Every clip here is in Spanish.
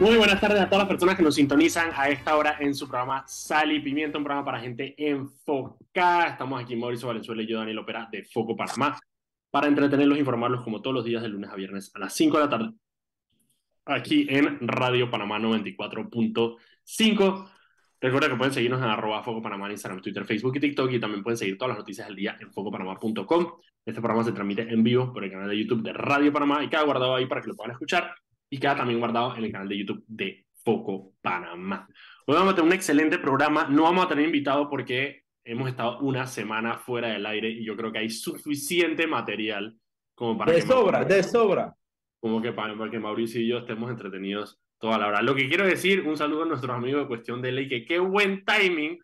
Muy buenas tardes a todas las personas que nos sintonizan a esta hora en su programa Sal y Pimienta, un programa para gente enfocada. Estamos aquí Mauricio Valenzuela y yo, Daniel Opera, de Foco Panamá, para entretenerlos e informarlos como todos los días de lunes a viernes a las 5 de la tarde, aquí en Radio Panamá 94.5. Recuerda que pueden seguirnos en arroba Foco Panamá Instagram, Twitter, Facebook y TikTok y también pueden seguir todas las noticias del día en focopanamá.com. Este programa se transmite en vivo por el canal de YouTube de Radio Panamá y queda guardado ahí para que lo puedan escuchar y queda también guardado en el canal de YouTube de Foco Panamá. Hoy vamos a tener un excelente programa. No vamos a tener invitado porque hemos estado una semana fuera del aire y yo creo que hay suficiente material como para... De que sobra, Mauricio- de sobra. Como que para, para que Mauricio y yo estemos entretenidos toda la hora. Lo que quiero decir, un saludo a nuestros amigos de Cuestión de Ley, que qué buen timing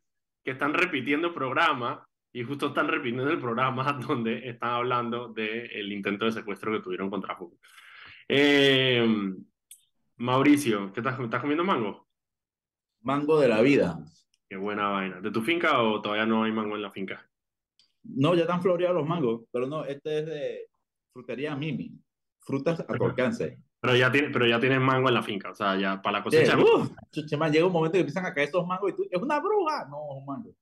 que están repitiendo programa y justo están repitiendo el programa donde están hablando del intento de secuestro que tuvieron contra Foco. Eh, Mauricio, ¿qué estás, estás comiendo mango? Mango de la vida. Qué buena vaina. ¿De tu finca o todavía no hay mango en la finca? No, ya están floreados los mangos, pero no, este es de frutería Mimi. Frutas a tu alcance. Pero ya, tiene, pero ya tienes mango en la finca, o sea, ya para la Sí, cosecha. uf, chuche, man, llega un momento que empiezan a caer estos mangos y tú, es una bruja. No, es un mango.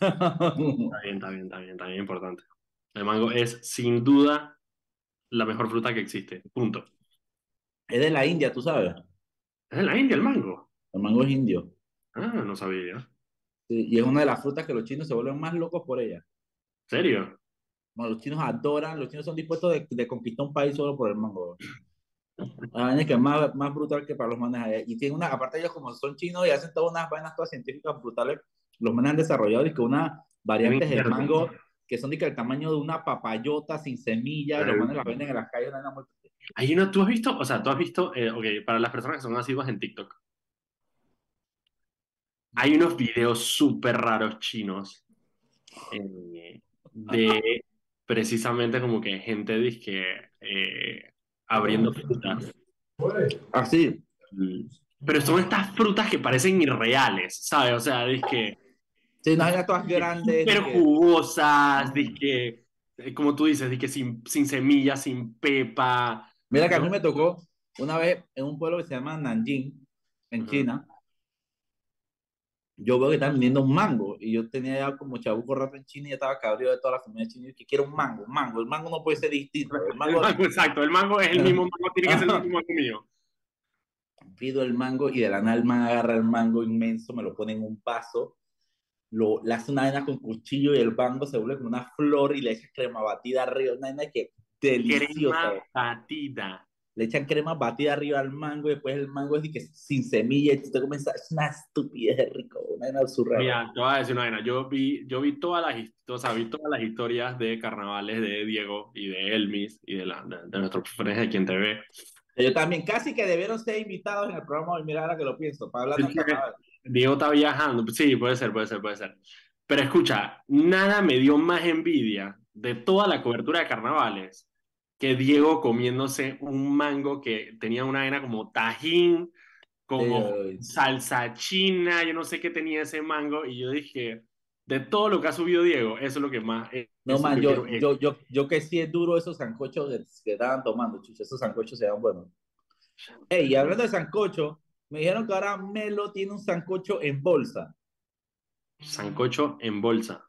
Está bien, está bien, está bien, está bien importante. El mango es sin duda la mejor fruta que existe. Punto. Es de la India, tú sabes. Es de la India el mango. El mango es indio. Ah, no sabía. ¿En Sí, y es una de las frutas que los chinos se vuelven más locos por ella. serio? Bueno, los chinos adoran, los chinos son dispuestos de, de conquistar un país solo por el mango. La vaina es que es más, más brutal que para los manes allá. Y tiene una, aparte ellos como son chinos y hacen todas unas vainas todas científicas brutales, los manes han desarrollado y que unas variantes del mango que son de que el tamaño de una papayota sin semilla, los manes las venden en las calles, una vaina muy- Hay una, ¿tú has visto? O sea, tú has visto, eh, ok, para las personas que son asiduas en TikTok, hay unos videos súper raros chinos eh, de precisamente como que gente disque eh, abriendo frutas. Así. Mm. Pero son estas frutas que parecen irreales, ¿sabes? O sea, disque Sí, unas vainas todas grandes. súper jugosas, disque, como tú dices, disque sin, sin semillas, sin pepa. Mira que a mí me tocó una vez en un pueblo que se llama Nanjing, en. China. Yo veo que están vendiendo un mango y yo tenía ya como chabuco rato en China y ya estaba cabreado de toda la familia china y que quiero un mango, un mango. El mango no puede ser distinto. El El mango, mango, exacto, el mango es el mismo mango, tiene que ser el mismo mango mío. pido el mango y de la nada el man agarra el mango inmenso, me lo pone en un vaso, lo, le hace una vaina con cuchillo y el mango se vuelve como una flor y le echa crema batida arriba, una vaina que deliciosa. Crema batida. le echan crema batida arriba al mango y después el mango es que sin semilla y tú te comienzas, es una estupidez de rico, una vaina surreal. Mira, te voy a decir una vaina. Yo vi, yo vi todas las, o sea, vi todas las historias de carnavales de Diego y de Elmis y de, la, de, de nuestros frenes de Quien Te Ve. Yo también, casi que debieron ser invitados en el programa hoy, mira ahora que lo pienso, para hablar de carnaval. Diego está viajando. Sí, puede ser, puede ser, puede ser. Pero escucha, nada me dio más envidia de toda la cobertura de carnavales que Diego comiéndose un mango que tenía una vaina como tajín, como salsa china, yo no sé qué tenía ese mango, y yo dije, de todo lo que ha subido Diego, eso es lo que más... eh, no, man, yo yo, quiero- yo, yo, yo que sí es duro esos sancochos que, que estaban tomando, chucha, esos sancochos se dan buenos. Ey, y hablando de sancocho, me dijeron que ahora Melo tiene un sancocho en bolsa. Sancocho en bolsa,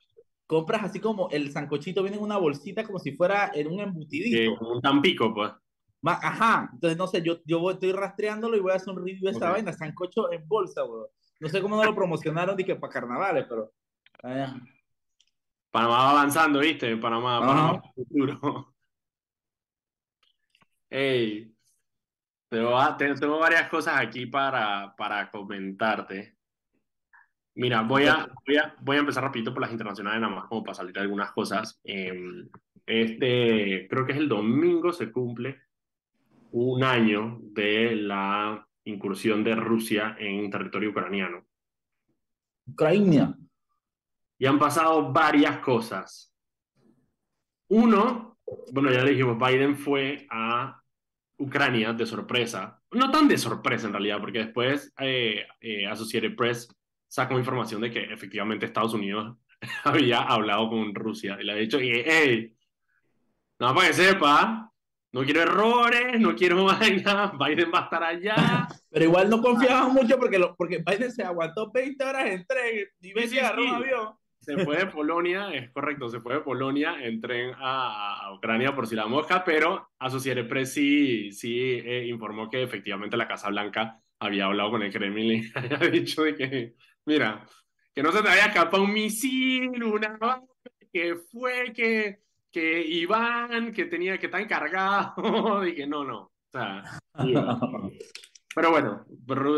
Compras así como el sancochito viene en una bolsita como si fuera en un embutidito. como un tampico, pues. Ajá, entonces no sé, yo, yo voy- estoy rastreándolo y voy a hacer un review de esta Ok. vaina, sancocho en bolsa, weón. No sé cómo no lo promocionaron, dije, para carnavales, pero... ah, Panamá va avanzando, ¿viste? Panamá. Panamá futuro. Ey, tengo, tengo varias cosas aquí para, para comentarte. Mira, voy a, voy a, voy a empezar rapidito por las internacionales, nada más como para salir algunas cosas. Em, este, creo que es el domingo, se cumple un año de la incursión de Rusia en territorio ucraniano. Ucrania. Y han pasado varias cosas. Uno, bueno, ya le dijimos, Biden fue a Ucrania de sorpresa. No tan de sorpresa en realidad, porque después eh, eh, Associated Press sacó información de que efectivamente Estados Unidos había hablado con Rusia y le ha dicho, hey, nada para que sepa, no quiero errores, no quiero vaina, Biden va a estar allá. Pero igual no confiaban mucho porque, lo, porque Biden se aguantó 20 horas en tren y que agarró un avión. Se fue de Polonia, es correcto, se fue de Polonia en tren a, a Ucrania por si la mosca, pero Associated Press sí, sí eh, informó que efectivamente la Casa Blanca había hablado con el Kremlin y había dicho de que, mira, que no se te había escapado un misil, una que fue que que Iván, que tenía que estar encargado, dije, no, no. O sea, pero bueno,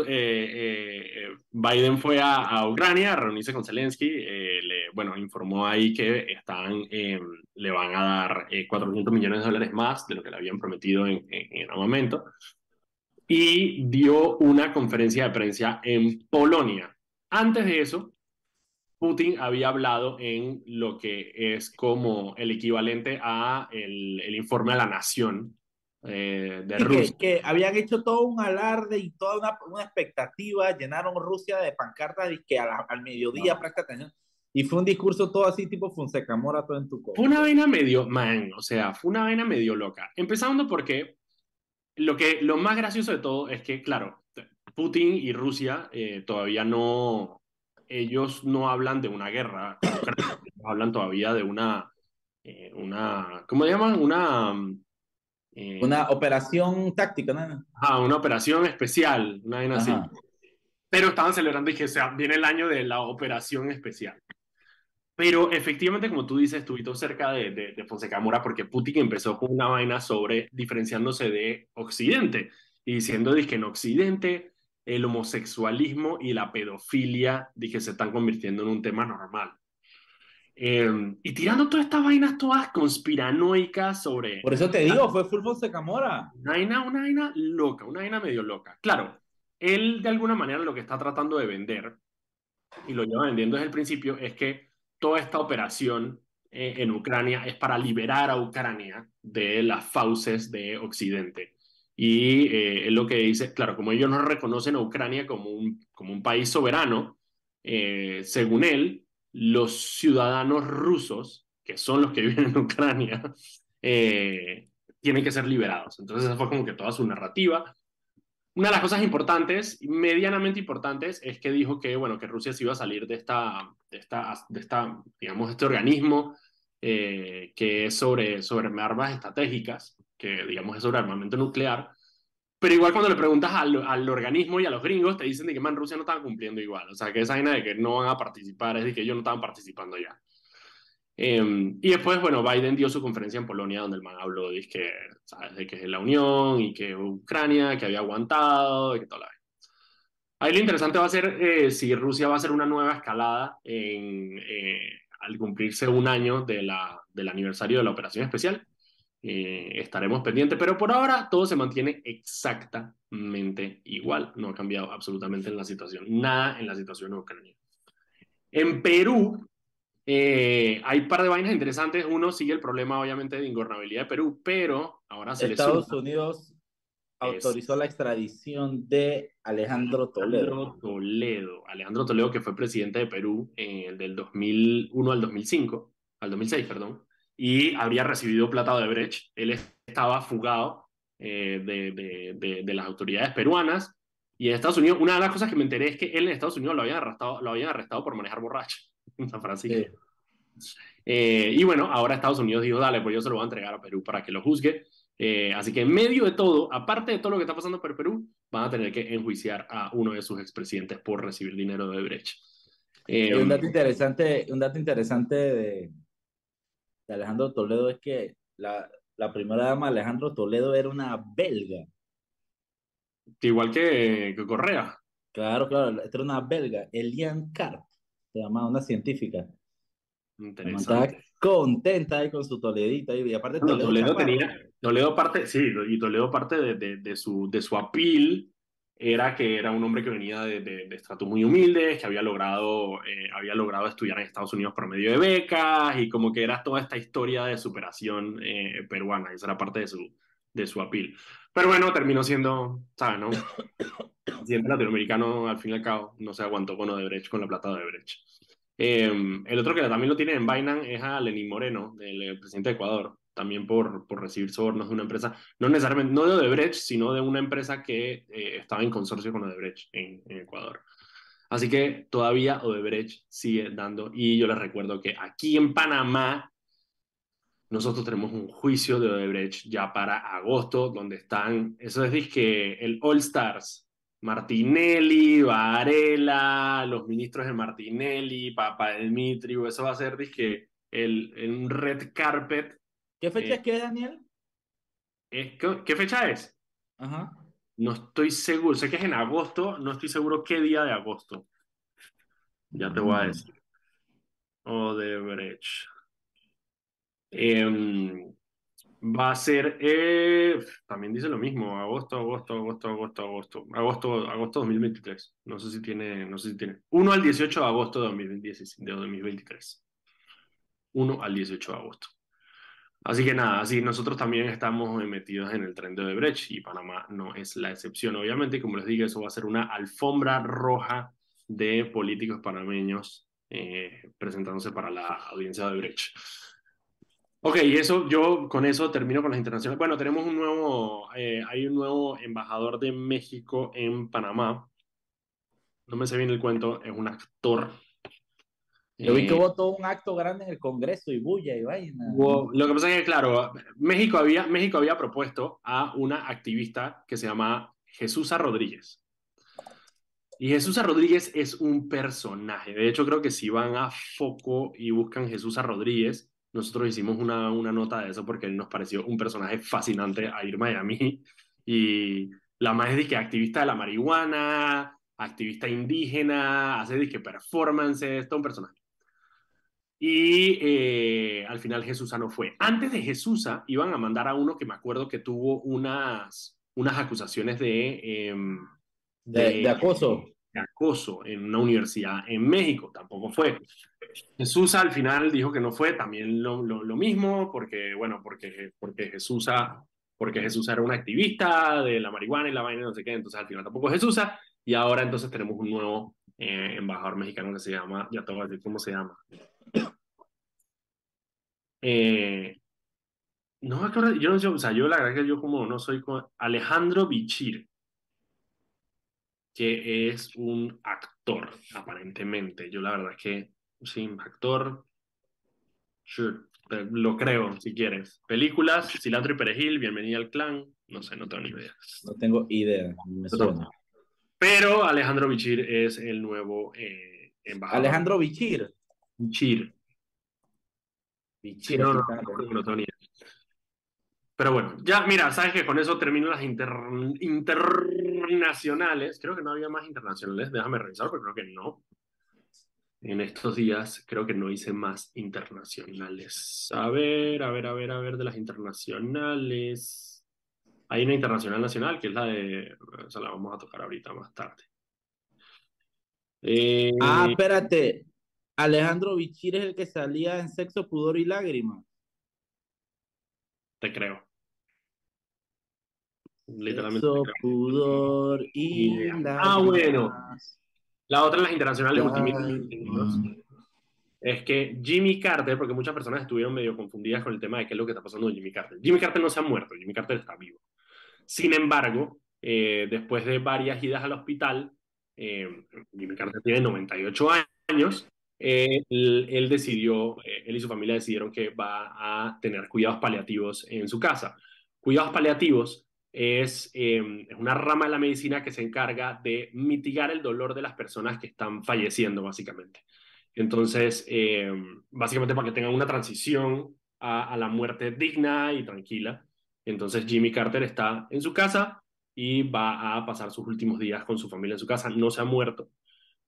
eh, eh, Biden fue a, Ucrania a reunirse con Zelensky, eh, le, bueno, informó ahí que están, le van a dar 400 millones de dólares más de lo que le habían prometido en, en, en un momento, y dio una conferencia de prensa en Polonia. Antes de eso, Putin había hablado en lo que es como el equivalente a el, el informe a la nación eh, de Rusia. Que, que, habían hecho todo un alarde y toda una, una expectativa, llenaron Rusia de pancartas y que a al mediodía, no. presta atención. Y fue un discurso todo así, tipo Fonseca Mora, todo en tu copa. Fue una vaina medio, man, o sea, fue una vaina medio loca. Empezando porque lo, que, lo más gracioso de todo es que, claro, Putin y Rusia eh, todavía no, ellos no hablan de una guerra, hablan todavía de una, eh, una ¿cómo llaman? Una... Eh, una operación táctica, ¿no? Ah, una operación especial, una vaina así. Pero estaban celebrando y que o sea, viene el año de la operación especial. Pero efectivamente, como tú dices, estuviste cerca de, de, de, Fonseca Mora porque Putin empezó con una vaina sobre diferenciándose de Occidente y diciendo que en Occidente el homosexualismo y la pedofilia dije, se están convirtiendo en un tema normal. Eh, y tirando todas estas vainas todas conspiranoicas sobre... Por eso te digo, fue Fulvio Secamora. Una vaina, una vaina loca, una vaina medio loca. Claro, él de alguna manera lo que está tratando de vender, y lo lleva vendiendo desde el principio, es que toda esta operación eh, en Ucrania es para liberar a Ucrania de las fauces de Occidente. Y eh, es lo que dice, claro, como ellos no reconocen a Ucrania como un, como un país soberano, eh, según él, los ciudadanos rusos, que son los que viven en Ucrania, eh, tienen que ser liberados. Entonces esa fue como que toda su narrativa. Una de las cosas importantes, medianamente importantes, es que dijo que, bueno, que Rusia se iba a salir de esta, de esta, de esta digamos, este organismo eh, que es sobre, sobre armas estratégicas, que digamos es sobre armamento nuclear, pero igual cuando le preguntas al, al, organismo y a los gringos, te dicen de que, man, Rusia no estaba cumpliendo igual. O sea, que esa vaina de que no van a participar es de que ellos no estaban participando ya. Eh, y después, bueno, Biden dio su conferencia en Polonia donde el man habló de que, ¿sabes? de que es la Unión y que Ucrania, que había aguantado, y que toda la vez. Ahí lo interesante va a ser eh, si Rusia va a hacer una nueva escalada eh, al cumplirse un año de la, del aniversario de la operación especial eh, estaremos pendientes, pero por ahora todo se mantiene exactamente igual, no ha cambiado absolutamente en la situación, nada en la situación ucraniana. En Perú eh, hay un par de vainas interesantes, uno sigue el problema obviamente de ingobernabilidad de Perú, pero ahora se Estados Unidos autorizó es... la extradición de Alejandro Toledo. Alejandro Toledo, Alejandro Toledo que fue presidente de Perú eh, del 2001 al 2005, al 2006, perdón y habría recibido plata de Brecht. Él estaba fugado eh, de, de, de, de, las autoridades peruanas y en Estados Unidos, una de las cosas que me enteré es que él en Estados Unidos lo habían arrestado, lo habían arrestado por manejar borracho en San Francisco. Sí. Eh, y bueno, ahora Estados Unidos dijo, dale, pues yo se lo voy a entregar a Perú para que lo juzgue. Eh, así que en medio de todo, aparte de todo lo que está pasando por Perú, van a tener que enjuiciar a uno de sus expresidentes por recibir dinero de Brecht. Eh, un dato interesante, un dato interesante de, de Alejandro Toledo es que la, la primera dama Alejandro Toledo era una belga. Igual que, que Correa. Claro, claro, era una belga, Elian Karp, se llamaba una científica. Interesante. Estaba contenta ahí con su Toledita. Y aparte Toledo, Toledo tenía, Toledo parte, sí, y Toledo parte de, de, de, su, de su apil era que era un hombre que venía de, de, de estratos muy humildes, que había logrado, eh, había logrado estudiar en Estados Unidos por medio de becas y como que era toda esta historia de superación eh, peruana, esa era parte de su, de su apil. Pero bueno, terminó siendo, ¿sabes? No? Siempre latinoamericano, al fin y al cabo, no se aguantó con Odebrecht, con la plata de Odebrecht. Eh, el otro que también lo tiene en Binance es a Lenín Moreno, el, el presidente de Ecuador. También por, por recibir sobornos de una empresa, no necesariamente, no de Odebrecht, sino de una empresa que eh, estaba en consorcio con Odebrecht en, en, Ecuador. Así que todavía Odebrecht sigue dando, y yo les recuerdo que aquí en Panamá nosotros tenemos un juicio de Odebrecht ya para agosto, donde están, eso es que el All Stars, Martinelli, Varela, los ministros de Martinelli, Papa Dimitriu, eso va a ser dije, el, un red carpet. ¿Qué fecha eh, es que Daniel? Es, ¿qué, fecha es? Ajá. No estoy seguro, sé que es en agosto, no estoy seguro qué día de agosto. Ya te voy a mm. decir. Odebrecht. Eh, va a ser, eh, también dice lo mismo, agosto, agosto, agosto, agosto, agosto, agosto, agosto 2023. No sé si tiene, no sé si tiene. 1 al 18 de agosto de 2023. 1 al 18 de agosto. Así que nada, así nosotros también estamos metidos en el tren de Brecht y Panamá no es la excepción. Obviamente, como les dije, eso va a ser una alfombra roja de políticos panameños eh, presentándose para la audiencia de Brecht. Ok, y eso, yo con eso termino con las internacionales. Bueno, tenemos un nuevo, eh, hay un nuevo embajador de México en Panamá. No me sé bien el cuento, es un actor. Yo vi que hubo todo un acto grande en el Congreso y bulla y vaina. lo que pasa es que, claro, México había, México había propuesto a una activista que se llama Jesús Rodríguez. Y Jesús Rodríguez es un personaje. De hecho, creo que si van a Foco y buscan Jesús Rodríguez, nosotros hicimos una, una nota de eso porque nos pareció un personaje fascinante a ir a Miami. Y la más es que activista de la marihuana, activista indígena, hace que performances, todo un personaje. Y eh, al final Jesús no fue. Antes de Jesús iban a mandar a uno que me acuerdo que tuvo unas, unas acusaciones de, em, de, de, acoso. De acoso en una universidad en México. Tampoco fue. Jesús al final dijo que no fue también lo, lo, mismo, porque, bueno, porque, porque, Jesús, porque Jesús era un activista de la marihuana y la vaina, no sé qué, entonces al final tampoco Jesús, y ahora entonces tenemos un nuevo eh, embajador mexicano que se llama, ya te voy a decir cómo se llama. Eh, no, yo no sé, o sea, yo la verdad que yo como no soy Alejandro Bichir, que es un actor, aparentemente. Yo la verdad que Sí, actor. Sure. Lo creo, si quieres. Películas, Cilantro y Perejil, Bienvenida al Clan. No sé, no tengo ni idea. No tengo idea, Pero Alejandro Bichir es el nuevo eh, embajador. Alejandro Bichir. Bichir. Bichir. No, no, Pero bueno, ya, mira, sabes que con eso termino las internacionales. Creo que no había más internacionales. Déjame revisar, pero creo que no en estos días creo que no hice más internacionales. A ver, a ver, a ver, a ver de las internacionales. Hay una internacional nacional que es la de... O sea, la vamos a tocar ahorita más tarde. Eh, ah, espérate. Alejandro Bichir es el que salía en Sexo, Pudor y Lágrimas. Te creo. Literalmente. Sexo, Pudor y Lágrimas. Ah, bueno. La otra en las internacionales es que Jimmy Carter, porque muchas personas estuvieron medio confundidas con el tema de qué es lo que está pasando con Jimmy Carter. Jimmy Carter no se ha muerto, Jimmy Carter está vivo. Sin embargo, eh, después de varias idas al hospital, eh, Jimmy Carter tiene 98 años, eh, él, decidió, él y su familia decidieron que va a tener cuidados paliativos en su casa. Cuidados paliativos es, em, es, una rama de la medicina que se encarga de mitigar el dolor de las personas que están falleciendo, básicamente. Entonces, em, básicamente para que tengan una transición a, la muerte digna y tranquila. Entonces, Jimmy Carter está en su casa y va a pasar sus últimos días con su familia en su casa. No se ha muerto,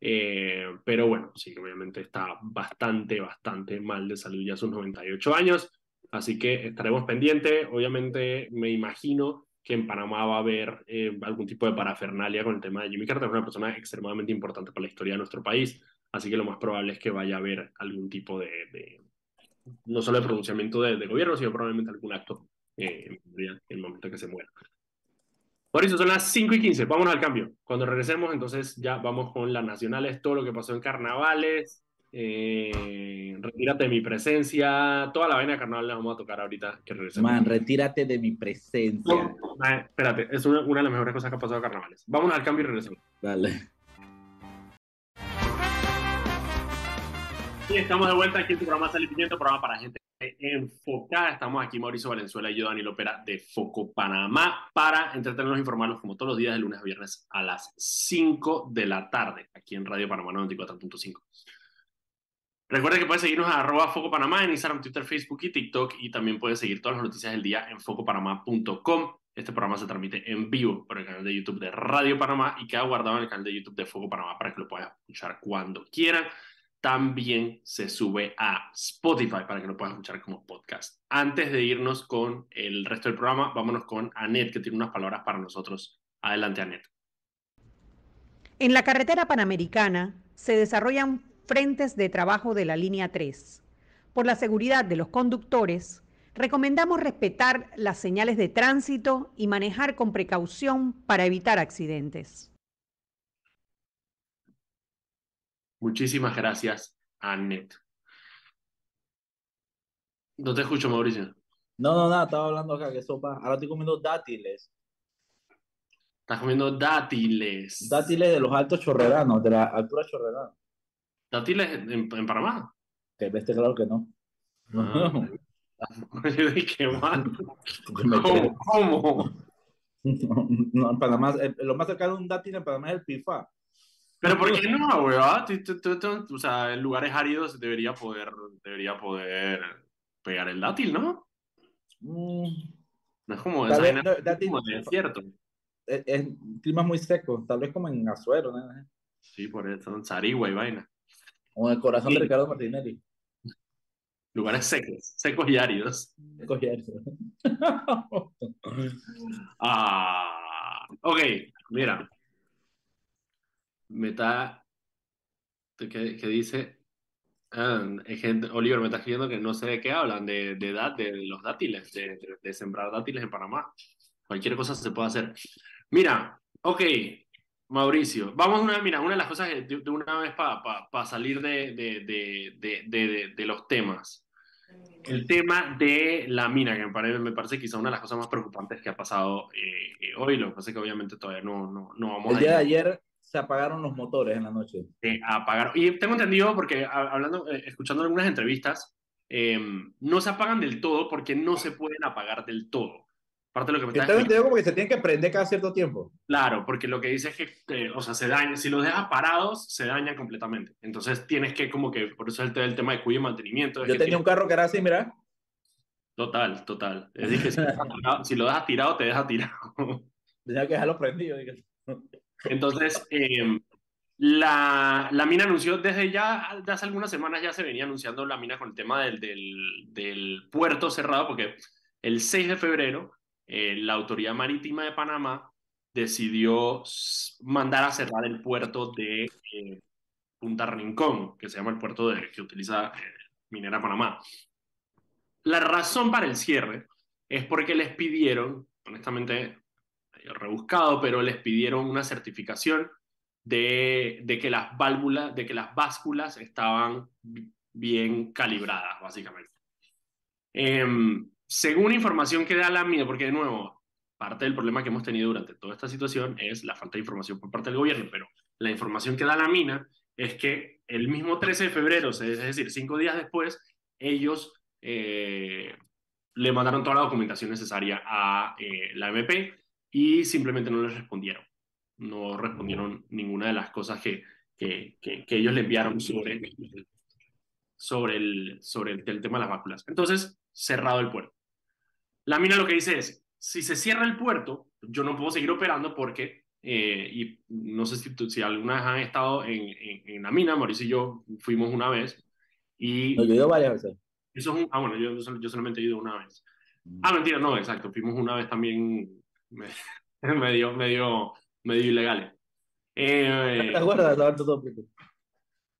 eh, pero bueno, sí, obviamente está bastante, bastante mal de salud ya a sus 98 años. Así que estaremos pendientes. Obviamente, me imagino que en Panamá va a haber eh, algún tipo de parafernalia con el tema de Jimmy Carter, es una persona extremadamente importante para la historia de nuestro país, así que lo más probable es que vaya a haber algún tipo de, no solo de pronunciamiento de, gobierno, sino probablemente algún acto eh, en el momento que se muera. Por eso son las 5 y 15, vámonos al cambio. Cuando regresemos, entonces ya vamos con las nacionales, todo lo que pasó en carnavales, eh, retírate de mi presencia, toda la vaina de carnaval la vamos a tocar ahorita que regresemos. Man, retírate de mi presencia. No, man, espérate, es una, una de las mejores cosas que ha pasado a carnavales. Vámonos al cambio y regresamos. Dale. Y estamos de vuelta aquí en tu programa Sal y Pimiento, programa para gente enfocada. Estamos aquí Mauricio Valenzuela y yo, Daniel Opera, de Foco Panamá, para entretenernos e informarlos como todos los días de lunes a viernes a las 5 de la tarde, aquí en Radio Panamá 94.5. Recuerda que puedes seguirnos a arroba Foco Panamá en Instagram, Twitter, Facebook y TikTok y también puedes seguir todas las noticias del día en focopanamá.com. Este programa se transmite en vivo por el canal de YouTube de Radio Panamá y queda guardado en el canal de YouTube de Foco Panamá para que lo puedas escuchar cuando quieran. También se sube a Spotify para que lo puedas escuchar como podcast. Antes de irnos con el resto del programa, vámonos con Anet, que tiene unas palabras para nosotros. Adelante, Anet. En la carretera panamericana se desarrollan frentes de trabajo de la línea 3. Por la seguridad de los conductores, recomendamos respetar las señales de tránsito y manejar con precaución para evitar accidentes. Muchísimas gracias, Annette. No te escucho, Mauricio. No, no, nada, estaba hablando acá que sopa. Ahora estoy comiendo dátiles. Estás comiendo dátiles. Dátiles de los altos chorreranos, de la altura chorrerana. ¿Dátiles en, en Panamá? Que veste claro que no. Ah. Yo dije, ¿cómo? ¿Cómo? No, en Panamá, eh, lo más cercano de un dátil en Panamá es el pifa. Pero ¿por qué no, weón? O sea, en lugares áridos debería poder, debería poder pegar el dátil, ¿no? Mm, No es como Tal vez no, dátil- como desierto. es, es clima muy seco, tal vez como en Azuero, ¿no? Sí, por eso, en Sarigua y vaina. o en el corazón Sí. de Ricardo Martinelli. Lugares secos, secos y áridos. Cogí eso. Ah, ok, mira. Me está. ¿Qué, qué dice? Ah, que Oliver me está escribiendo que no sé de qué hablan, de, de, edad, de los dátiles, de, de- de sembrar dátiles en Panamá. Cualquier cosa se puede hacer. Mira, ok, Mauricio, vamos a una, mira, una de las cosas que de, una vez para salir de, de, de, de, de, de los temas. El tema de la mina, que me parece, quizá una de las cosas más preocupantes que ha pasado eh, eh, hoy. Lo que pasa es que obviamente todavía no, no, no vamos El a día de ayer se apagaron los motores en la noche. eh, a apagar. Y tengo entendido, porque hablando, eh, escuchando algunas entrevistas, eh, no se apagan del todo porque no se pueden apagar del todo. Parte de lo que me digo como que se tienen que prender cada cierto tiempo. Claro, porque lo que dice es que, eh, o sea, se daña, si los dejas parados, se dañan completamente. Entonces tienes que, como que, por eso es el, el tema de cuidado y mantenimiento. Yo tenía un carro que era así, mira. Total, total. Es decir, que si, lo dejas tirado- te deja tirado. Tenía que dejarlo prendido. Entonces, eh, la, la mina anunció desde ya, hace algunas semanas ya se venía anunciando la mina con el tema del, del, puerto cerrado, porque el 6 de febrero eh, la Autoridad Marítima de Panamá decidió mandar a cerrar el puerto de eh, Punta Rincón, que se llama el puerto de, que utiliza eh, Minera Panamá. La razón para el cierre es porque les pidieron, honestamente, rebuscado, pero les pidieron una certificación de, que las válvulas, de que las básculas estaban bi- bien calibradas, básicamente. Em, según información que da la mina, porque de nuevo, parte del problema que hemos tenido durante toda esta situación es la falta de información por parte del gobierno, pero la información que da la mina es que el mismo 13 de febrero, es decir, cinco días después, ellos eh, le mandaron toda la documentación necesaria a eh, la MP y simplemente no les respondieron. No respondieron ninguna de las cosas que, que, que, que ellos le enviaron sobre, sobre, el, sobre el, el tema de las vacunas. Entonces, cerrado el puerto. La mina lo que dice es, si se cierra el puerto, yo no puedo seguir operando porque, eh, y no sé si, si alguna vez han estado en, en, en la mina, Mauricio y yo fuimos una vez, y No, yo he ido varias veces. eso es un, ah, bueno, yo, yo solamente he ido una vez. Ah, mentira, no, exacto. Fuimos una vez también medio, medio, medio ilegales. Eh,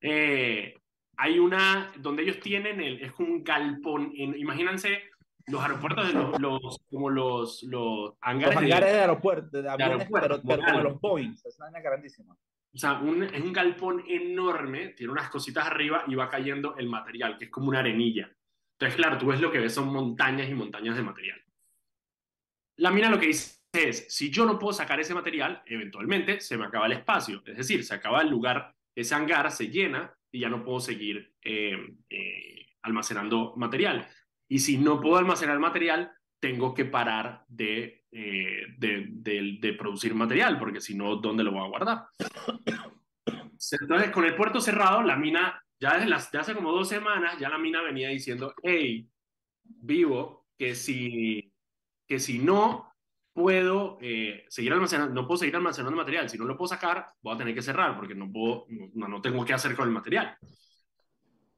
eh, hay una donde ellos tienen el, es como un galpón. en- imagínense los aeropuertos, de los, los- como los, los Los hangares, de- hangares de aeropuerto, de aviones, aeropuerto, pero, pero los Boeing. Es una grandísima. o sea, un, es un galpón enorme, tiene unas cositas arriba y va cayendo el material, que es como una arenilla. Entonces, claro, tú ves lo que ves son montañas y montañas de material. La mina lo que dice es, si yo no puedo sacar ese material, eventualmente se me acaba el espacio, es decir, se acaba el lugar, ese hangar se llena y ya no puedo seguir eh, eh, almacenando material. Y si no puedo almacenar material, tengo que parar de, eh, de, de, producir material, porque si no, ¿dónde lo voy a guardar? Entonces, con el puerto cerrado, la mina, ya desde, las, hace como dos semanas, ya la mina venía diciendo, hey, vivo, que si, que si no puedo eh, seguir almacenando, no puedo seguir almacenando material, si no lo puedo sacar, voy a tener que cerrar, porque no puedo, no, no tengo qué hacer con el material.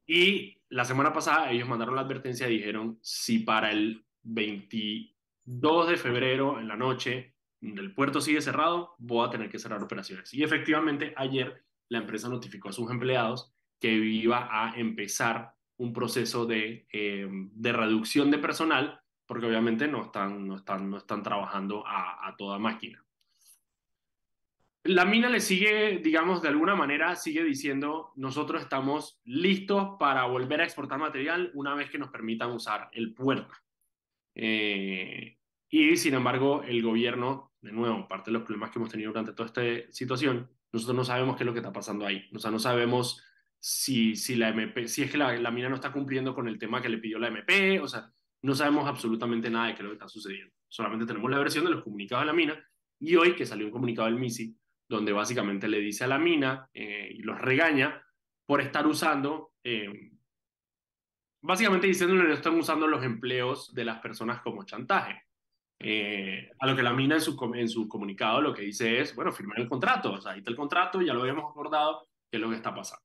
Y la semana pasada ellos mandaron la advertencia y dijeron, si para el 22 de febrero en la noche el puerto sigue cerrado, voy a tener que cerrar operaciones. Y efectivamente ayer la empresa notificó a sus empleados que iba a empezar un proceso de, eh, de reducción de personal porque obviamente no están, no están, no están trabajando a, toda máquina. La mina le sigue, digamos, de alguna manera, sigue diciendo, nosotros estamos listos para volver a exportar material una vez que nos permitan usar el puerto. Eh, y sin embargo, el gobierno, de nuevo, parte de los problemas que hemos tenido durante toda esta situación, nosotros no sabemos qué es lo que está pasando ahí. O sea, no sabemos si, si, la MP, si es que la, la mina no está cumpliendo con el tema que le pidió la MP, o sea, no sabemos absolutamente nada de qué es lo que está sucediendo. Solamente tenemos la versión de los comunicados de la mina y hoy que salió un comunicado del MISI donde básicamente le dice a la mina eh, y los regaña por estar usando, eh, básicamente diciéndole que están usando los empleos de las personas como chantaje. Eh, a lo que la mina en su, en su comunicado lo que dice es, bueno, firmar el contrato, o sea, ahí está el contrato, ya lo habíamos acordado, qué es lo que está pasando.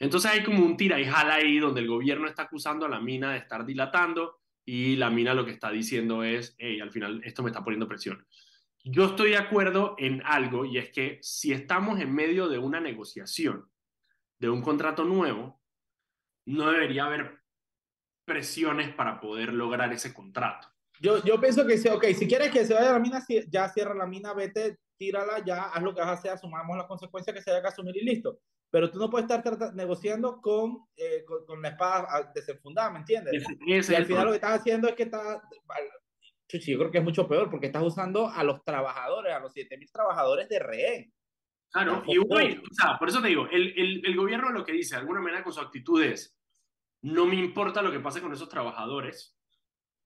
Entonces hay como un tira y jala ahí donde el gobierno está acusando a la mina de estar dilatando y la mina lo que está diciendo es, al final esto me está poniendo presión. Yo estoy de acuerdo en algo y es que si estamos en medio de una negociación, de un contrato nuevo, no debería haber presiones para poder lograr ese contrato. Yo, yo pienso que sí, ok, si quieres que se vaya la mina, ya cierra la mina, vete, tírala, ya haz lo que vas a hacer, asumamos la consecuencia que se haya que asumir y listo. Pero tú no puedes estar negociando con, eh, con, con, la espada desenfundada, ¿me entiendes? y al final lo que estás haciendo es que estás, yo creo que es mucho peor porque estás usando a los trabajadores, a los 7.000 trabajadores de rehén. Claro, y hoy, o sea, por eso te digo, el, el, el gobierno lo que dice, de alguna manera con su actitud es, no me importa lo que pase con esos trabajadores,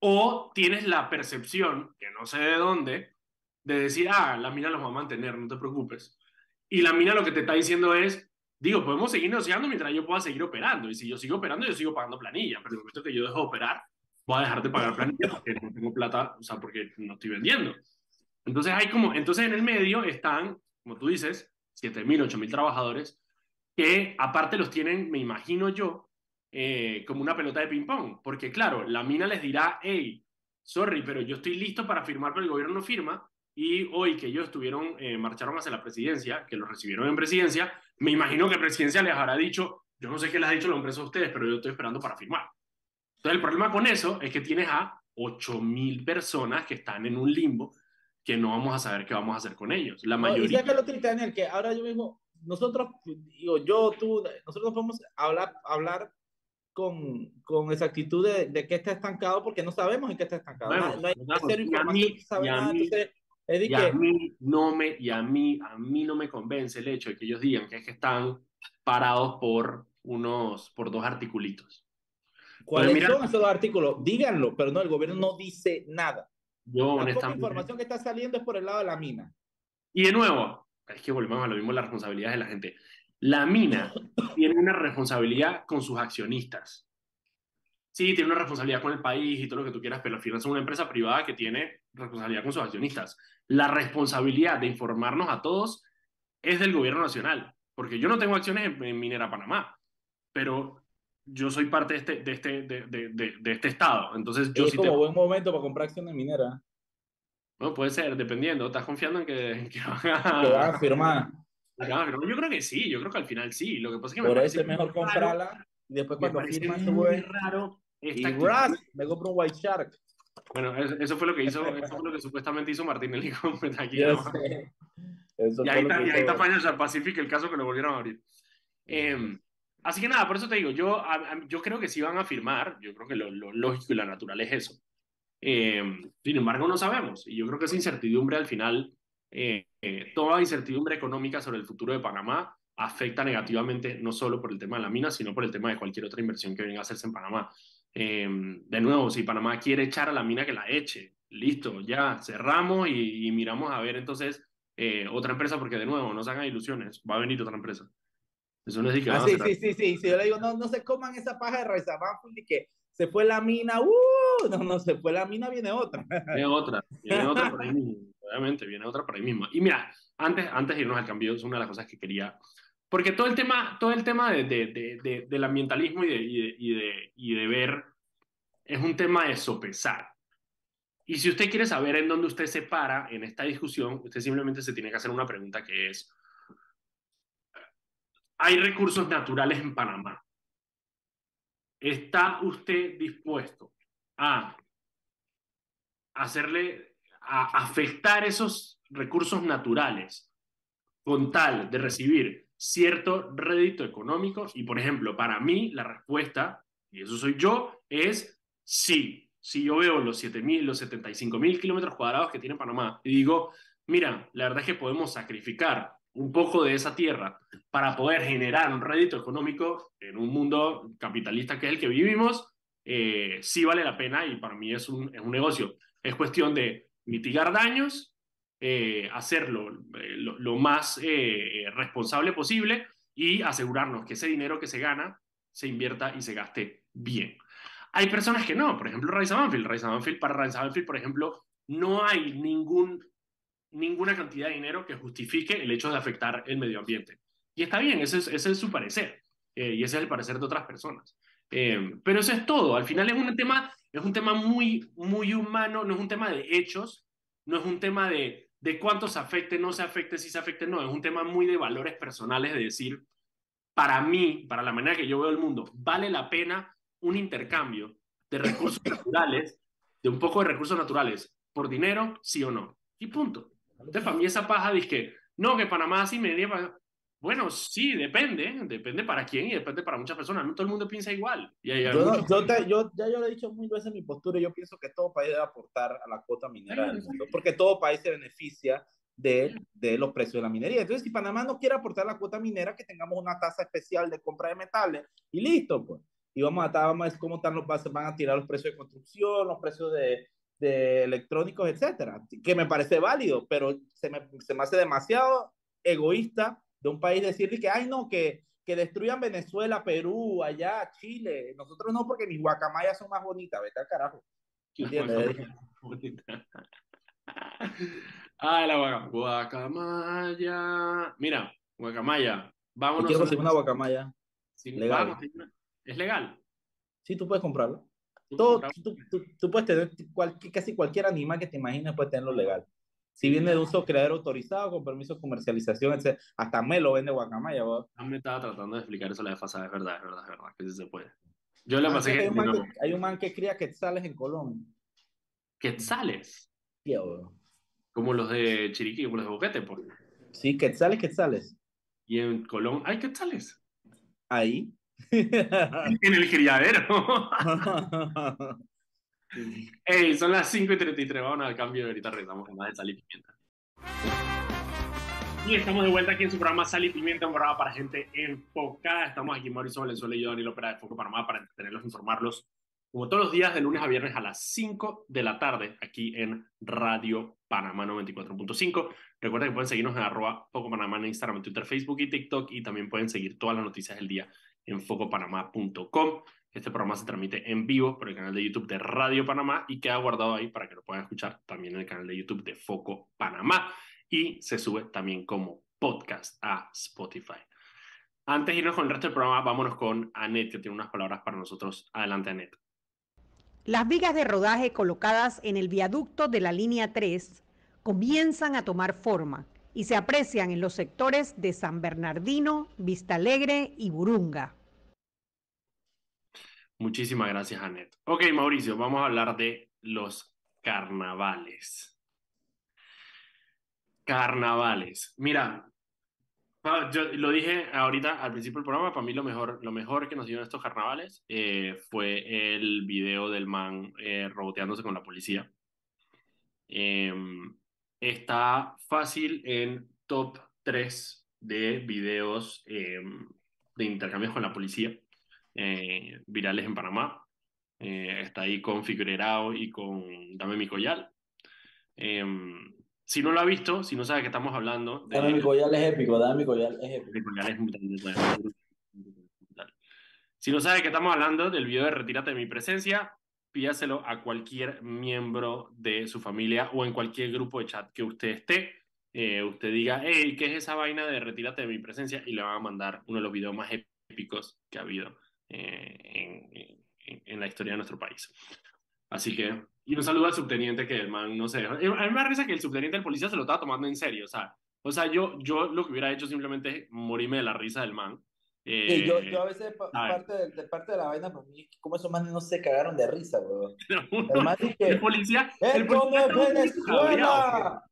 o tienes la percepción, que no sé de dónde, de decir, ah, la mina los va a mantener, no te preocupes. Y la mina lo que te está diciendo es, digo, podemos seguir negociando mientras yo pueda seguir operando. Y si yo sigo operando, yo sigo pagando planilla. Pero en el momento que yo dejo de operar, voy a dejar de pagar planilla porque no tengo plata, o sea, porque no estoy vendiendo. Entonces hay como, entonces en el medio están, como tú dices, 7.000, 8.000 trabajadores que aparte los tienen, me imagino yo, eh, como una pelota de ping-pong, porque claro, la mina les dirá, hey, sorry, pero yo estoy listo para firmar, pero el gobierno no firma, y hoy que ellos estuvieron, eh, marcharon hacia la presidencia, que los recibieron en presidencia, me imagino que presidencia les habrá dicho, yo no sé qué les ha dicho la empresa a ustedes, pero yo estoy esperando para firmar. Entonces, el problema con eso es que tienes a 8.000 personas que están en un limbo que no vamos a saber qué vamos a hacer con ellos. La mayoría... No, y ya que lo triste, Daniel, que ahora yo mismo, nosotros, digo, yo, tú, nosotros podemos hablar, hablar con, con exactitud de, de qué está estancado porque no sabemos en qué está estancado. Bueno, no, no, hay cero información sabe nada, entonces... Es y, a mí no me, y a mí, a mí no me convence el hecho de que ellos digan que es que están parados por unos, por dos articulitos. ¿Cuáles mira, son esos dos artículos? Díganlo, pero no, el gobierno no dice nada. Yo, la poca información que está saliendo es por el lado de la mina. Y de nuevo, es que volvemos a lo mismo, las responsabilidades de la gente. La mina tiene una responsabilidad con sus accionistas. Sí, tiene una responsabilidad con el país y todo lo que tú quieras, pero al final es una empresa privada que tiene responsabilidad con sus accionistas. La responsabilidad de informarnos a todos es del gobierno nacional, porque yo no tengo acciones en, en Minera Panamá, pero yo soy parte de este, de este, de, de, de este estado. Entonces, yo es sí como te... buen momento para comprar acciones mineras. No, puede ser, dependiendo. ¿Estás confiando en que, en que van a, van a firmar? Yo creo que sí, yo creo que al final sí. Lo que pasa es que me Por eso es mejor comprarla y después cuando firman su muy raro. Y Ras, me compro un White Shark. Bueno, eso, eso, fue lo que hizo, eso fue lo que supuestamente hizo Martinelli con y ahí está, y ahí está Financial Pacific, el caso que lo volvieron a abrir. Eh, así que nada, por eso te digo, yo, yo creo que sí van a firmar, yo creo que lo, lo lógico y lo natural es eso. Eh, sin embargo, no sabemos, y yo creo que esa incertidumbre al final, eh, eh, toda incertidumbre económica sobre el futuro de Panamá afecta negativamente no solo por el tema de la mina, sino por el tema de cualquier otra inversión que venga a hacerse en Panamá. De nuevo, si Panamá quiere echar a la mina, que la eche. Listo, ya cerramos y, y miramos a ver entonces otra empresa, porque de nuevo, no se hagan ilusiones, va a venir otra empresa. Eso no es que ah, sí, sí, sí, sí, sí, yo le digo, no, no se coman esa paja de raíz y que se fue la mina, uh, no, no, se fue la mina, viene otra. Viene otra, viene otra por ahí mismo, obviamente, viene otra por ahí mismo. Y mira, antes, antes de irnos al cambio, es una de las cosas que quería, porque todo el tema, todo el tema de, de, de, del ambientalismo y y, de, y de ver es un tema de sopesar. Y si usted quiere saber en dónde usted se para en esta discusión, usted simplemente se tiene que hacer una pregunta que es, hay recursos naturales en Panamá. ¿Está usted dispuesto a hacerle, a afectar esos recursos naturales con tal de recibir cierto rédito económico? Y, por ejemplo, para mí la respuesta, y eso soy yo, es sí. Si yo veo los 7.000, los 75.000 kilómetros cuadrados que tiene Panamá y digo, mira, la verdad es que podemos sacrificar un poco de esa tierra para poder generar un rédito económico en un mundo capitalista que es el que vivimos, eh, sí vale la pena y para mí es un, es un negocio. Es cuestión de mitigar daños, eh, hacerlo eh, lo, más responsable posible y asegurarnos que ese dinero que se gana se invierta y se gaste bien. Hay personas que no, por ejemplo, Raiza Banfield. Raiza Banfield, para Raiza Banfield, por ejemplo, no hay ningún ninguna cantidad de dinero que justifique el hecho de afectar el medio ambiente. Y está bien, ese es, ese es su parecer, eh, y ese es el parecer de otras personas. Eh, pero eso es todo, al final es un tema, es un tema muy, muy humano, no es un tema de hechos, no es un tema de, de cuánto se afecte, no se afecte, si se afecte, no, es un tema muy de valores personales, de decir, para mí, para la manera que yo veo el mundo, vale la pena un intercambio de recursos naturales, de un poco de recursos naturales, por dinero, sí o no. Y punto. Entonces, para mí esa paja que, no, que Panamá sí me Bueno, sí, depende, depende para quién y depende para muchas personas. No todo el mundo piensa igual. Y yo, yo, yo, ya yo lo he dicho muy veces mi postura, yo pienso que todo país debe aportar a la cuota minera del mundo, porque todo país se beneficia de, de, los precios de la minería. Entonces, si Panamá no quiere aportar la cuota minera, que tengamos una tasa especial de compra de metales y listo, pues. Y vamos a, vamos a ver cómo están los, van a tirar los precios de construcción, los precios de, de electrónicos, etcétera, que me parece válido, pero se me, se me hace demasiado egoísta de un país decirle que, ay, no, que, que destruyan Venezuela, Perú, allá, Chile. Nosotros no, porque mis guacamayas son más bonitas, vete al carajo. Ay, la guacamaya. Mira, guacamaya. Vámonos. Quiero conseguir una guacamaya. legal. ¿Es legal? Sí, tú puedes comprarlo. Todo, tú, tú, puedes tener casi cualquier animal que te imagines, puedes tenerlo legal. Si viene de uso creador autorizado, con permiso de comercialización, etc. Hasta me lo vende Guacamaya. Ah, me estaba tratando de explicar eso la vez pasada, es verdad, es verdad, es verdad, que sí se puede. Yo le ah, pasé hay, un man que, hay un man que cría quetzales en Colón. ¿Quetzales? Sí, como los de Chiriquí, como los de Boquete, pues. Sí, quetzales, quetzales. ¿Y en Colón hay quetzales? Ahí. en el criadero. Hey, son las 5 y 33. Vamos al cambio. Ahorita regresamos con más de sal y pimienta. Y estamos de vuelta aquí en su programa Sal y Pimienta, un programa para gente enfocada. Estamos aquí Mauricio Valenzuela y yo, Daniel Opera de Foco Panamá, para entretenerlos, informarlos, como todos los días, de lunes a viernes a las 5 de la tarde, aquí en Radio Panamá 94.5. Recuerden que pueden seguirnos en arroba Foco Panamá en Instagram, Twitter, Facebook y TikTok, y también pueden seguir todas las noticias del día en focopanamá.com. Este programa se transmite en vivo por el canal de YouTube de Radio Panamá y queda guardado ahí para que lo puedan escuchar también en el canal de YouTube de Foco Panamá y se sube también como podcast a Spotify. Antes de irnos con el resto del programa, vámonos con Anet, que tiene unas palabras para nosotros. Adelante, Anet. Las vigas de rodaje colocadas en el viaducto de la línea 3 comienzan a tomar forma y se aprecian en los sectores de San Bernardino, Vista Alegre y Burunga. Muchísimas gracias, Anet. Ok, Mauricio, vamos a hablar de los carnavales. Carnavales. Mira, yo lo dije ahorita al principio del programa, para mí lo mejor, lo mejor que nos dieron estos carnavales eh, fue el video del man eh, roboteándose con la policía. Eh, está fácil en top 3 de videos eh, de intercambios con la policía eh, virales en Panamá. Eh, está ahí con Figuerao y con Dame mi collar. Eh, si no lo ha visto, si no sabe que estamos hablando de... Dame mi collar es épico, dame mi collar es épico. Si no sabe que estamos hablando del video de Retírate de mi presencia, pídaselo a cualquier miembro de su familia o en cualquier grupo de chat que usted esté. Eh, usted diga, hey, ¿qué es esa vaina de Retírate de mi presencia? Y le van a mandar uno de los videos más épicos que ha habido eh, en, en, en la historia de nuestro país. Así que, y un saludo al subteniente que el man, no sé, a mí me da risa que el subteniente del policía se lo estaba tomando en serio, o sea, o sea, yo, yo lo que hubiera hecho simplemente es morirme de la risa del man. Eh, Sí, yo, yo a veces, pa- a parte de, de parte de la vaina, para mí, como esos manes no se cagaron de risa, weón. uno- El man dice el policía, el ¡Esto no policía Venezuela!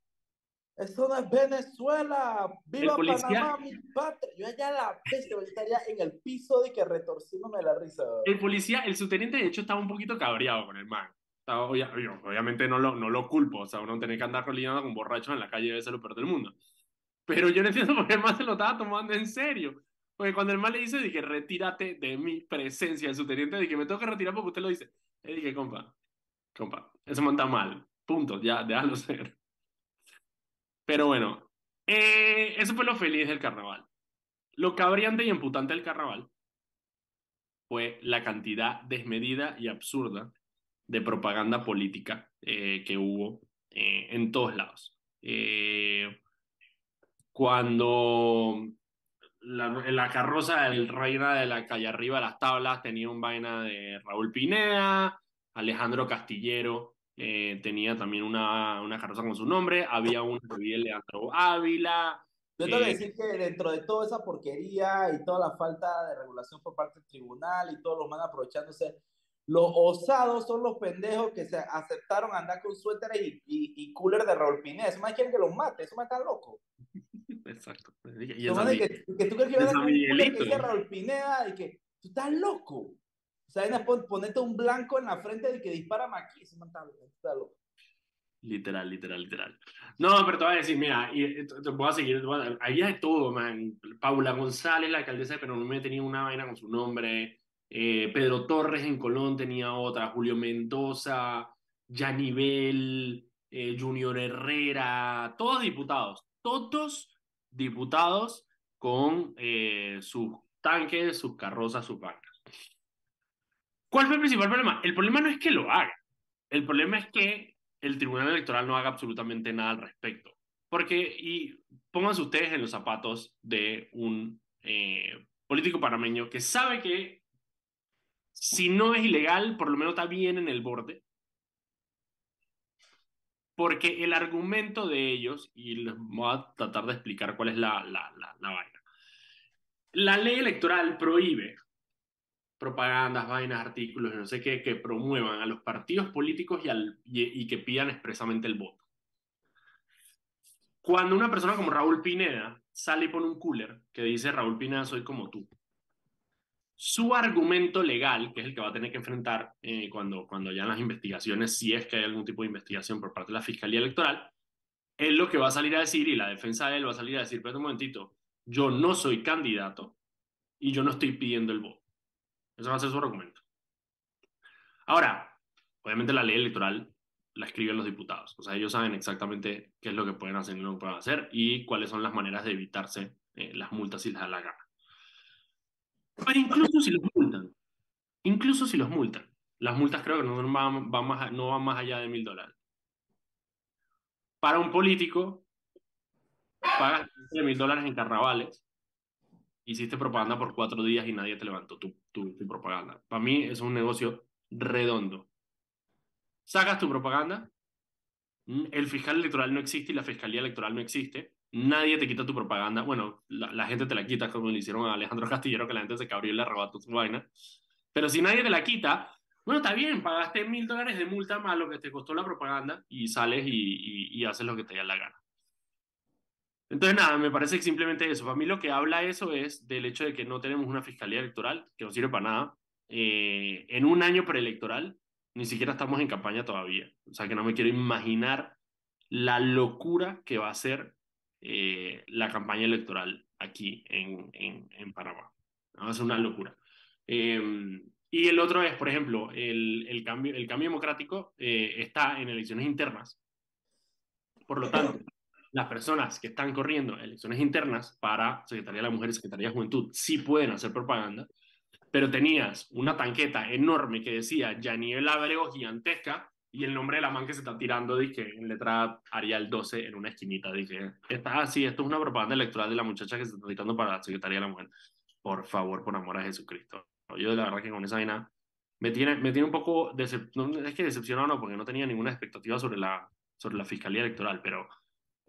¡Esto no es Venezuela! ¡Viva Panamá, mi patria! Yo allá la bestia, estaría en el piso de que retorciéndome la risa, el policía, el subteniente de hecho estaba un poquito cabreado con el man. Estaba, obviamente no lo, no lo culpo, o sea, uno tiene que andar lidiando con borrachos en la calle debe ser lo peor del mundo. Pero yo no entiendo por qué el man se lo estaba tomando en serio. Porque cuando el man le dice, dije, retírate de mi presencia, el subteniente, dije, me tengo que retirar porque usted lo dice. Le dije, compa, compa, eso man está mal. Punto, ya, déjalo ser. Pero bueno, eh, eso fue lo feliz del carnaval. Lo cabriante y emputante del carnaval fue la cantidad desmedida y absurda de propaganda política eh, que hubo eh, en todos lados. Cuando la, la carroza del reina de la calle arriba de las tablas tenía un vaina de Raúl Pineda, Alejandro Castillero eh, tenía también una, una carroza con su nombre, había una que de Leandro Ávila. Yo tengo que eh, decir que dentro de toda esa porquería y toda la falta de regulación por parte del tribunal y todos los manes aprovechándose, los osados son los pendejos que se aceptaron andar con suéteres y, y, y cooler de Raúl Pineda. Eso más quieren que los mate, eso más está loco. Exacto. Y de mi- que, que tú crees que vas a que Raúl Pineda y que tú estás loco. O sea, hay pon, ponete un blanco en la frente de que dispara aquí, está loco. Literal, literal, literal. No, pero te voy a decir, mira, y, eh, te, te voy a seguir, te voy a- había de todo, man. Paula González, la alcaldesa de Penonomé, tenía una vaina con su nombre. Eh, Pedro Torres en Colón tenía otra. Julio Mendoza, Yanivel, eh, Junior Herrera, todos diputados. Todos diputados con eh, sus tanques, sus carrozas, sus vacas. ¿Cuál fue el principal problema? El problema no es que lo haga. El problema es que el Tribunal Electoral no haga absolutamente nada al respecto. Porque, y pónganse ustedes en los zapatos de un eh, político panameño que sabe que si no es ilegal, por lo menos está bien en el borde. Porque el argumento de ellos, y les voy a tratar de explicar cuál es la, la, la, la vaina. La ley electoral prohíbe propagandas, vainas, artículos, no sé qué, que promuevan a los partidos políticos y, que pidan expresamente el voto. Cuando una persona como Raúl Pineda sale y pone un cooler que dice Raúl Pineda soy como tú, su argumento legal, que es el que va a tener que enfrentar eh, cuando, cuando ya en las investigaciones, si es que hay algún tipo de investigación por parte de la Fiscalía Electoral, es lo que va a salir a decir y la defensa de él va a salir a decir, pero un momentito, yo no soy candidato y yo no estoy pidiendo el voto. Ese va a ser su argumento. Ahora, obviamente la ley electoral la escriben los diputados. O sea, ellos saben exactamente qué es lo que pueden hacer y no pueden hacer y cuáles son las maneras de evitarse eh, las multas si les da la gana. Pero incluso si los multan, incluso si los multan, las multas creo que no van, van más, no van más allá de mil dólares. Para un político, pagas mil dólares en carnavales hiciste propaganda por cuatro días y nadie te levantó tu, tu, tu, propaganda. Para mí es un negocio redondo. Sacas tu propaganda, el fiscal electoral no existe y la fiscalía electoral no existe, nadie te quita tu propaganda. Bueno, la, la gente te la quita como le hicieron a Alejandro Castillero, que la gente se cabrió y le arrebató su vaina. Pero si nadie te la quita, bueno, está bien, pagaste mil dólares de multa más lo que te costó la propaganda y sales y, y, haces lo que te dé la gana. Entonces, nada, me parece que simplemente eso. Para mí lo que habla eso es del hecho de que no tenemos una fiscalía electoral, que no sirve para nada. Eh, en un año preelectoral, ni siquiera estamos en campaña todavía. O sea, que no me quiero imaginar la locura que va a ser eh, la campaña electoral aquí en, en, en Panamá. Va a ser una locura. Eh, y el otro es, por ejemplo, el, el, cambio, el cambio democrático eh, está en elecciones internas. Por lo tanto, las personas que están corriendo elecciones internas para Secretaría de la Mujer y Secretaría de Juventud sí pueden hacer propaganda, pero tenías una tanqueta enorme que decía Yaniel Abrego gigantesca y el nombre de la man que se está tirando, dije, en letra Arial 12 en una esquinita. Dije, está así, esto es una propaganda electoral de la muchacha que se está tirando para la Secretaría de la Mujer. Por favor, por amor a Jesucristo. Yo la verdad que con esa vaina me tiene, me tiene un poco, no, es que decepcionado no, porque no tenía ninguna expectativa sobre la, sobre la Fiscalía Electoral, pero...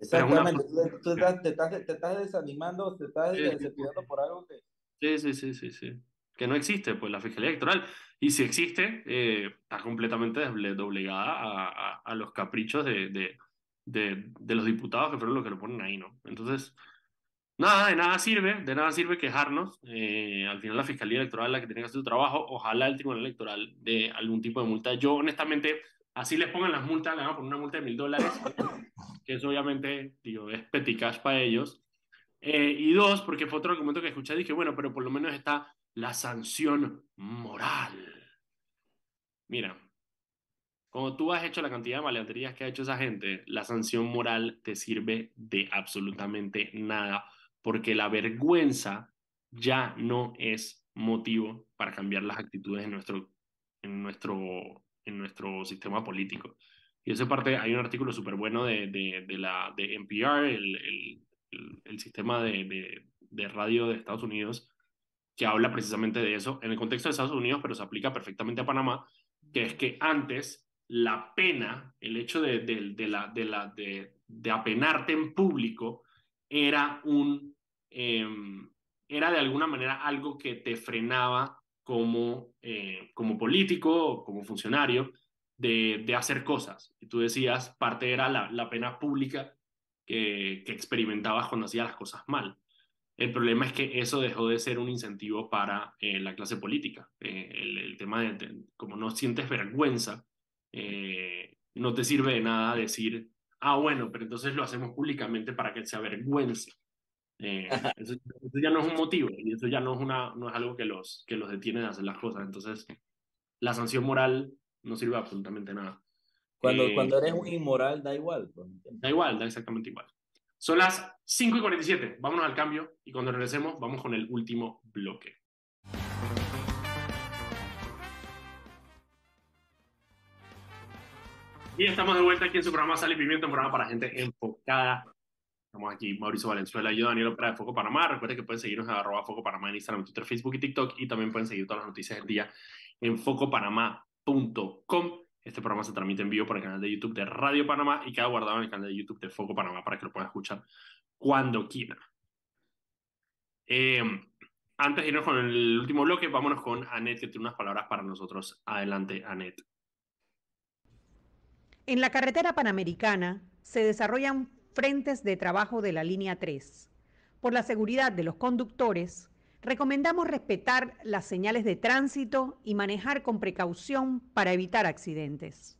Exactamente, una... tú, estás, te, estás, te estás desanimando, te estás sí, decepcionando por algo que... Sí, sí, sí, sí, sí. Que no existe, pues, la Fiscalía Electoral. Y si existe, eh, está completamente doblegada a, a, a los caprichos de, de, de, de, los diputados que fueron los que lo ponen ahí, ¿no? Entonces, nada, de nada sirve, de nada sirve quejarnos. Eh, al final la Fiscalía Electoral es la que tiene que hacer su trabajo. Ojalá el Tribunal Electoral de algún tipo de multa. Yo, honestamente, así les pongan las multas, le van a poner una multa de mil dólares, que eso obviamente, digo, es peticash para ellos. Eh, y dos, porque fue otro argumento que escuché, dije, bueno, pero por lo menos está la sanción moral. Mira, cuando tú has hecho la cantidad de maleanterías que ha hecho esa gente, la sanción moral te sirve de absolutamente nada, porque la vergüenza ya no es motivo para cambiar las actitudes en nuestro, en nuestro, en nuestro sistema político. Y esa parte, hay un artículo súper bueno de, de, la, de NPR, el, el, el, sistema de, de, radio de Estados Unidos, que habla precisamente de eso en el contexto de Estados Unidos, pero se aplica perfectamente a Panamá, que es que antes la pena, el hecho de, de, la, de, la, de, de, apenarte en público, era un, eh, era de alguna manera algo que te frenaba como, eh, como político, como funcionario, de, de, hacer cosas. Y tú decías, parte era la, la pena pública que, que experimentabas cuando hacías las cosas mal. El problema es que eso dejó de ser un incentivo para eh, la clase política. Eh, el, tema de, de, como no sientes vergüenza, eh, no te sirve de nada decir, ah, bueno, pero entonces lo hacemos públicamente para que se avergüence. Eh, eso, eso, ya no es un motivo y eso ya no es, una, no es algo que los, que los detiene de hacer las cosas. Entonces, la sanción moral no sirve absolutamente nada. Cuando, eh, cuando eres un inmoral, da igual. Pues, Da igual, da exactamente igual. Son las 5 y 47. Vámonos al cambio y cuando regresemos, vamos con el último bloque. Y estamos de vuelta aquí en su programa Sal y Pimiento, un programa para gente enfocada. Estamos aquí, Mauricio Valenzuela y yo, Daniel Opera de Foco Panamá. Recuerden que pueden seguirnos en arroba Foco Panamá en Instagram, Twitter, Facebook y TikTok. Y también pueden seguir todas las noticias del día en focopanamá.com. Este programa se transmite en vivo por el canal de YouTube de Radio Panamá y queda guardado en el canal de YouTube de Foco Panamá para que lo puedan escuchar cuando quieran. Eh, antes de irnos con el último bloque, vámonos con Anet, que tiene unas palabras para nosotros. Adelante, Anet. En la carretera panamericana se desarrollan frentes de trabajo de la línea 3. Por la seguridad de los conductores, recomendamos respetar las señales de tránsito y manejar con precaución para evitar accidentes.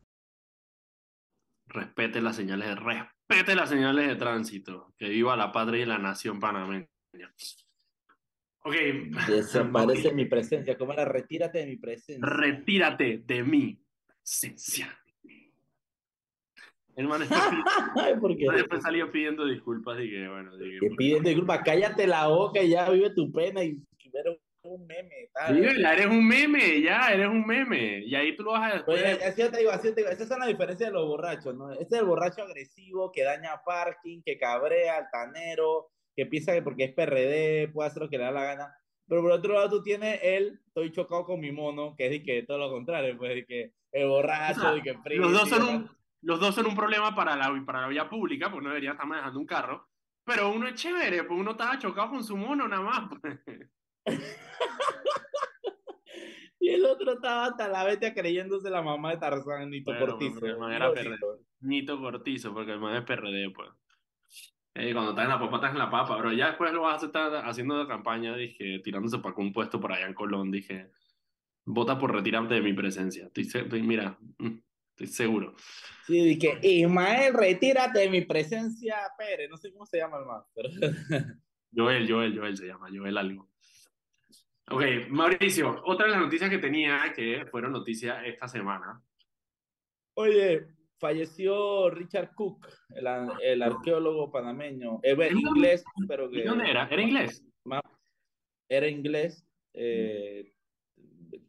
Respete las señales de respete las señales de tránsito. Que viva la patria y la nación panameña. Ok. Desaparece mi presencia. ¿Cómo era? Retírate de mi presencia. Retírate de mi presencia. El man después, después salió pidiendo disculpas y que, bueno. Dije, que pidiendo disculpas, cállate la boca y ya vive tu pena y eres un meme. Tal. Sí, ya eres un meme, ya eres un meme. Y ahí tú lo vas a. Pues, así te digo, así te digo. Esa es la diferencia de los borrachos, ¿no? Este es el borracho agresivo que daña parking, que cabrea, altanero, que piensa que porque es PRD puede hacer lo que le da la gana. Pero por otro lado, tú tienes el estoy chocado con mi mono, que es de que todo lo contrario, pues de que el borracho, o sea, de que Los dos son un los dos son un problema para la, para la vía pública, pues no debería estar manejando un carro. Pero uno es chévere, pues uno estaba chocado con su mono nada más. Pues. y el otro estaba hasta la bestia creyéndose la mamá de Tarzán, Nito bueno, Cortizo. Porque el man era PRD. Nito Cortizo, porque el man es PRD, pues. Eh, cuando estás en la papa, estás en la papa, pero ya después lo vas a estar haciendo campaña, dije, tirándose para un puesto por allá en Colón, dije, vota por retirarte de mi presencia. Estoy, mira, mm, estoy seguro. Sí, dije, Ismael, retírate de mi presencia, Pérez, no sé cómo se llama el más, pero... Joel, Joel, Joel se llama, Joel algo. Ok, Mauricio, otra de las noticias que tenía, que fueron noticias esta semana. Oye, falleció Richard Cook, el, el arqueólogo panameño, era inglés, pero que... ¿Dónde era? ¿Era inglés? Era inglés, eh,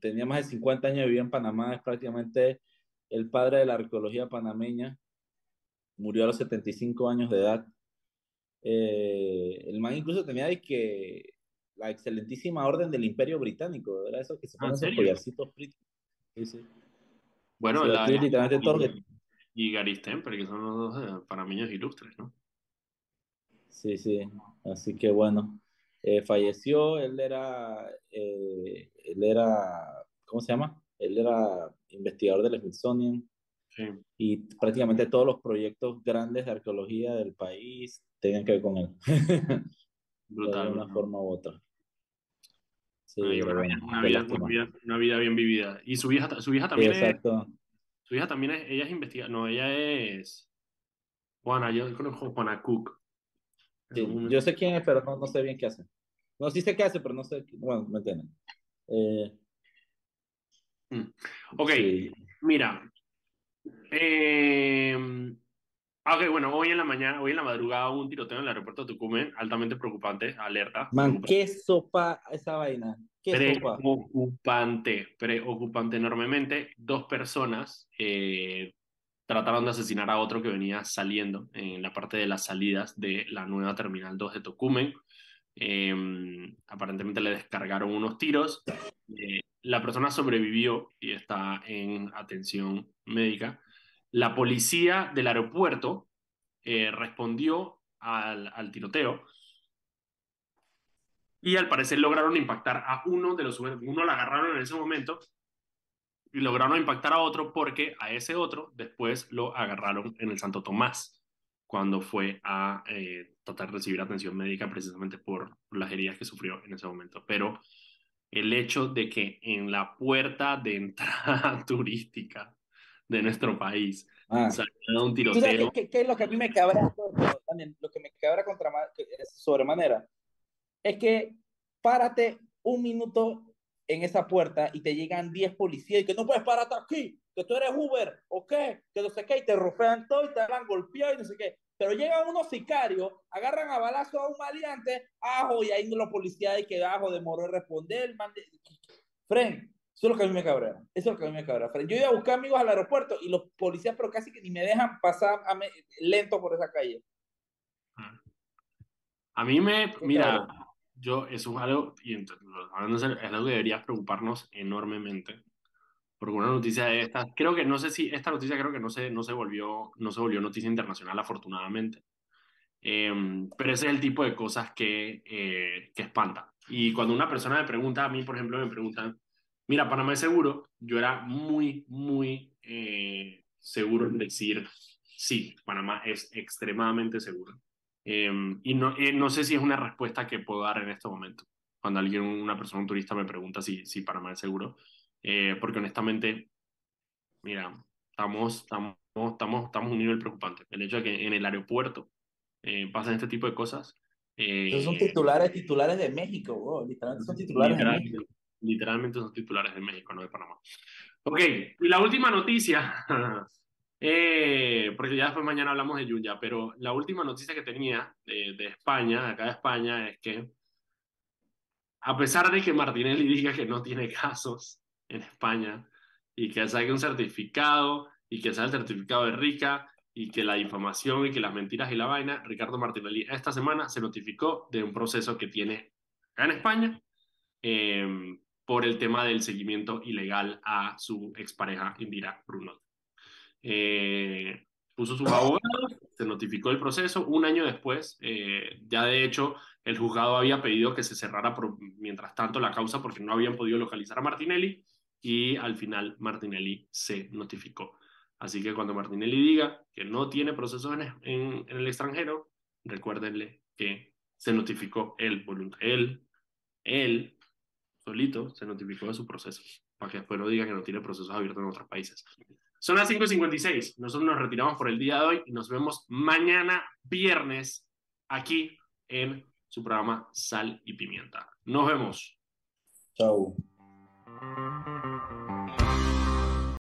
tenía más de 50 años, vivía en Panamá, es prácticamente el padre de la arqueología panameña, murió a los 75 años de edad. Eh, el man incluso tenía de que la excelentísima orden del Imperio Británico, era eso que se ah, ponen esos collarcitos Sí, sí. Bueno, la, literalmente y, y Gary Stemper, que son los dos eh, panameños ilustres, ¿no? Sí, sí, así que bueno, eh, falleció, él era, eh, él era, ¿cómo se llama? Él era investigador del Smithsonian sí. y prácticamente todos los proyectos grandes de arqueología del país tenían que ver con él. Brutal. De una forma u otra. Sí, una, vida, una, vida, bien vivida. Y su hija, su hija también exacto. Su hija también es, ella es investigadora, no, ella es Juana, yo conozco Juana Cook. yo sé quién es, pero no, sé bien qué hace. No, sí sé qué hace, pero no sé, bueno, me entienden. Eh, mm. ok, mira. Eh, ok, bueno, hoy en la mañana, hoy en la madrugada hubo un tiroteo en el aeropuerto de Tucumán, altamente preocupante, alerta. Man, qué sopa esa vaina. Qué preocupante, preocupante enormemente. Dos personas eh, trataron de asesinar a otro que venía saliendo en la parte de las salidas de la nueva Terminal 2 de Tocumen. Em, aparentemente le descargaron unos tiros. Eh, la persona sobrevivió y está en atención médica. La policía del aeropuerto eh, respondió al, tiroteo y al parecer lograron impactar a uno de los uno lo agarraron en ese momento y lograron impactar a otro porque a ese otro después lo agarraron en el Santo Tomás cuando fue a eh, tratar de recibir atención médica precisamente por las heridas que sufrió en ese momento. Pero el hecho de que en la puerta de entrada turística de nuestro país. Ah. un tiroteo. ¿Qué, es lo que a mí me cabra también? Lo que me cabra contra sobremanera es que párate un minuto en esa puerta y te llegan 10 policías y que no puedes pararte aquí, que tú eres Uber, ¿o qué? Que no sé qué, y te rofean todo y te van golpeado y no sé qué. Pero llegan unos sicarios, agarran a balazo a un maleante, ajo, y ahí los policías de que ajo demoró en responder. Man de... Fren, eso es lo que a mí me cabrea. Eso es lo que a mí me cabrea. Yo iba a buscar amigos al aeropuerto y los policías, pero casi que ni me dejan pasar lento por esa calle. A mí me, mira, yo, eso es algo, y es algo que debería preocuparnos enormemente. Porque una noticia de estas, creo que, no sé si, esta noticia creo que no se, no se, volvió, no se volvió noticia internacional, afortunadamente. Em, pero ese es el tipo de cosas que, eh, que espanta. Y cuando una persona me pregunta, a mí, por ejemplo, me preguntan, Mira, Panamá es seguro. Yo era muy, muy eh, seguro en decir, sí, Panamá es extremadamente seguro. Em, y no, eh, no sé si es una respuesta que puedo dar en este momento, cuando alguien, una persona, un turista me pregunta si, si Panamá es seguro, eh, porque honestamente, mira, estamos, estamos, estamos, estamos a un nivel preocupante. El hecho de que en el aeropuerto pasen este tipo de cosas. son titulares, titulares de México, literalmente son titulares de México literalmente son titulares de México, no de Panamá. Ok, y la última noticia, eh, porque ya después mañana hablamos de Yuya, pero la última noticia que tenía de, de España, acá de España, es que a pesar de que Martinelli diga que no tiene casos en España y que saque un certificado y que sea el certificado de Rica y que la difamación y que las mentiras y la vaina, Ricardo Martinelli esta semana se notificó de un proceso que tiene en España eh, por el tema del seguimiento ilegal a su expareja Indira Bruno. Eh, puso sus abogados, se notificó el proceso. Un año después, eh, ya de hecho, el juzgado había pedido que se cerrara mientras tanto la causa porque no habían podido localizar a Martinelli y al final Martinelli se notificó. Así que cuando Martinelli diga que no tiene procesos en, en, el extranjero, recuérdenle que se notificó él, él, él solito se notificó de su proceso, para que después no diga que no tiene procesos abiertos en otros países. Son las 5.56, nosotros nos retiramos por el día de hoy y nos vemos mañana viernes aquí en su programa Sal y Pimienta. Nos vemos. Chao. Thank you.